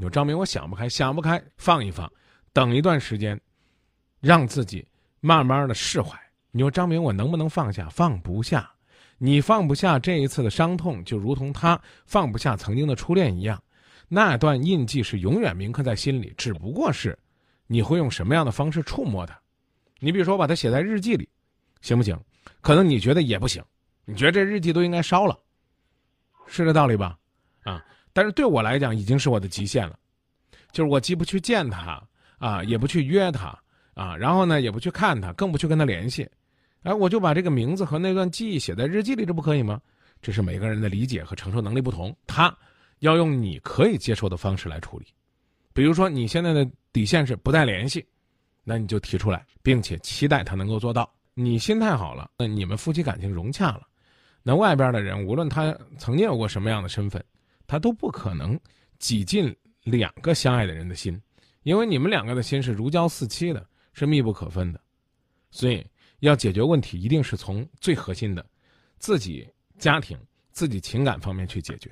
你说张明，我想不开，想不开，放一放，等一段时间，让自己慢慢的释怀。你说张明，我能不能放下？放不下。你放不下这一次的伤痛，就如同他放不下曾经的初恋一样，那段印记是永远铭刻在心里。只不过是，你会用什么样的方式触摸它？你比如说，把它写在日记里，行不行？可能你觉得也不行，你觉得这日记都应该烧了，是这道理吧？啊，但是对我来讲，已经是我的极限了，就是我既不去见他啊，也不去约他啊，然后呢，也不去看他，更不去跟他联系。哎，我就把这个名字和那段记忆写在日记里，这不可以吗？这是每个人的理解和承受能力不同，他要用你可以接受的方式来处理。比如说，你现在的底线是不再联系，那你就提出来，并且期待他能够做到。你心态好了，那你们夫妻感情融洽了，那外边的人无论他曾经有过什么样的身份，他都不可能挤进两个相爱的人的心，因为你们两个的心是如胶似漆的，是密不可分的，所以。要解决问题，一定是从最核心的，自己家庭、自己情感方面去解决。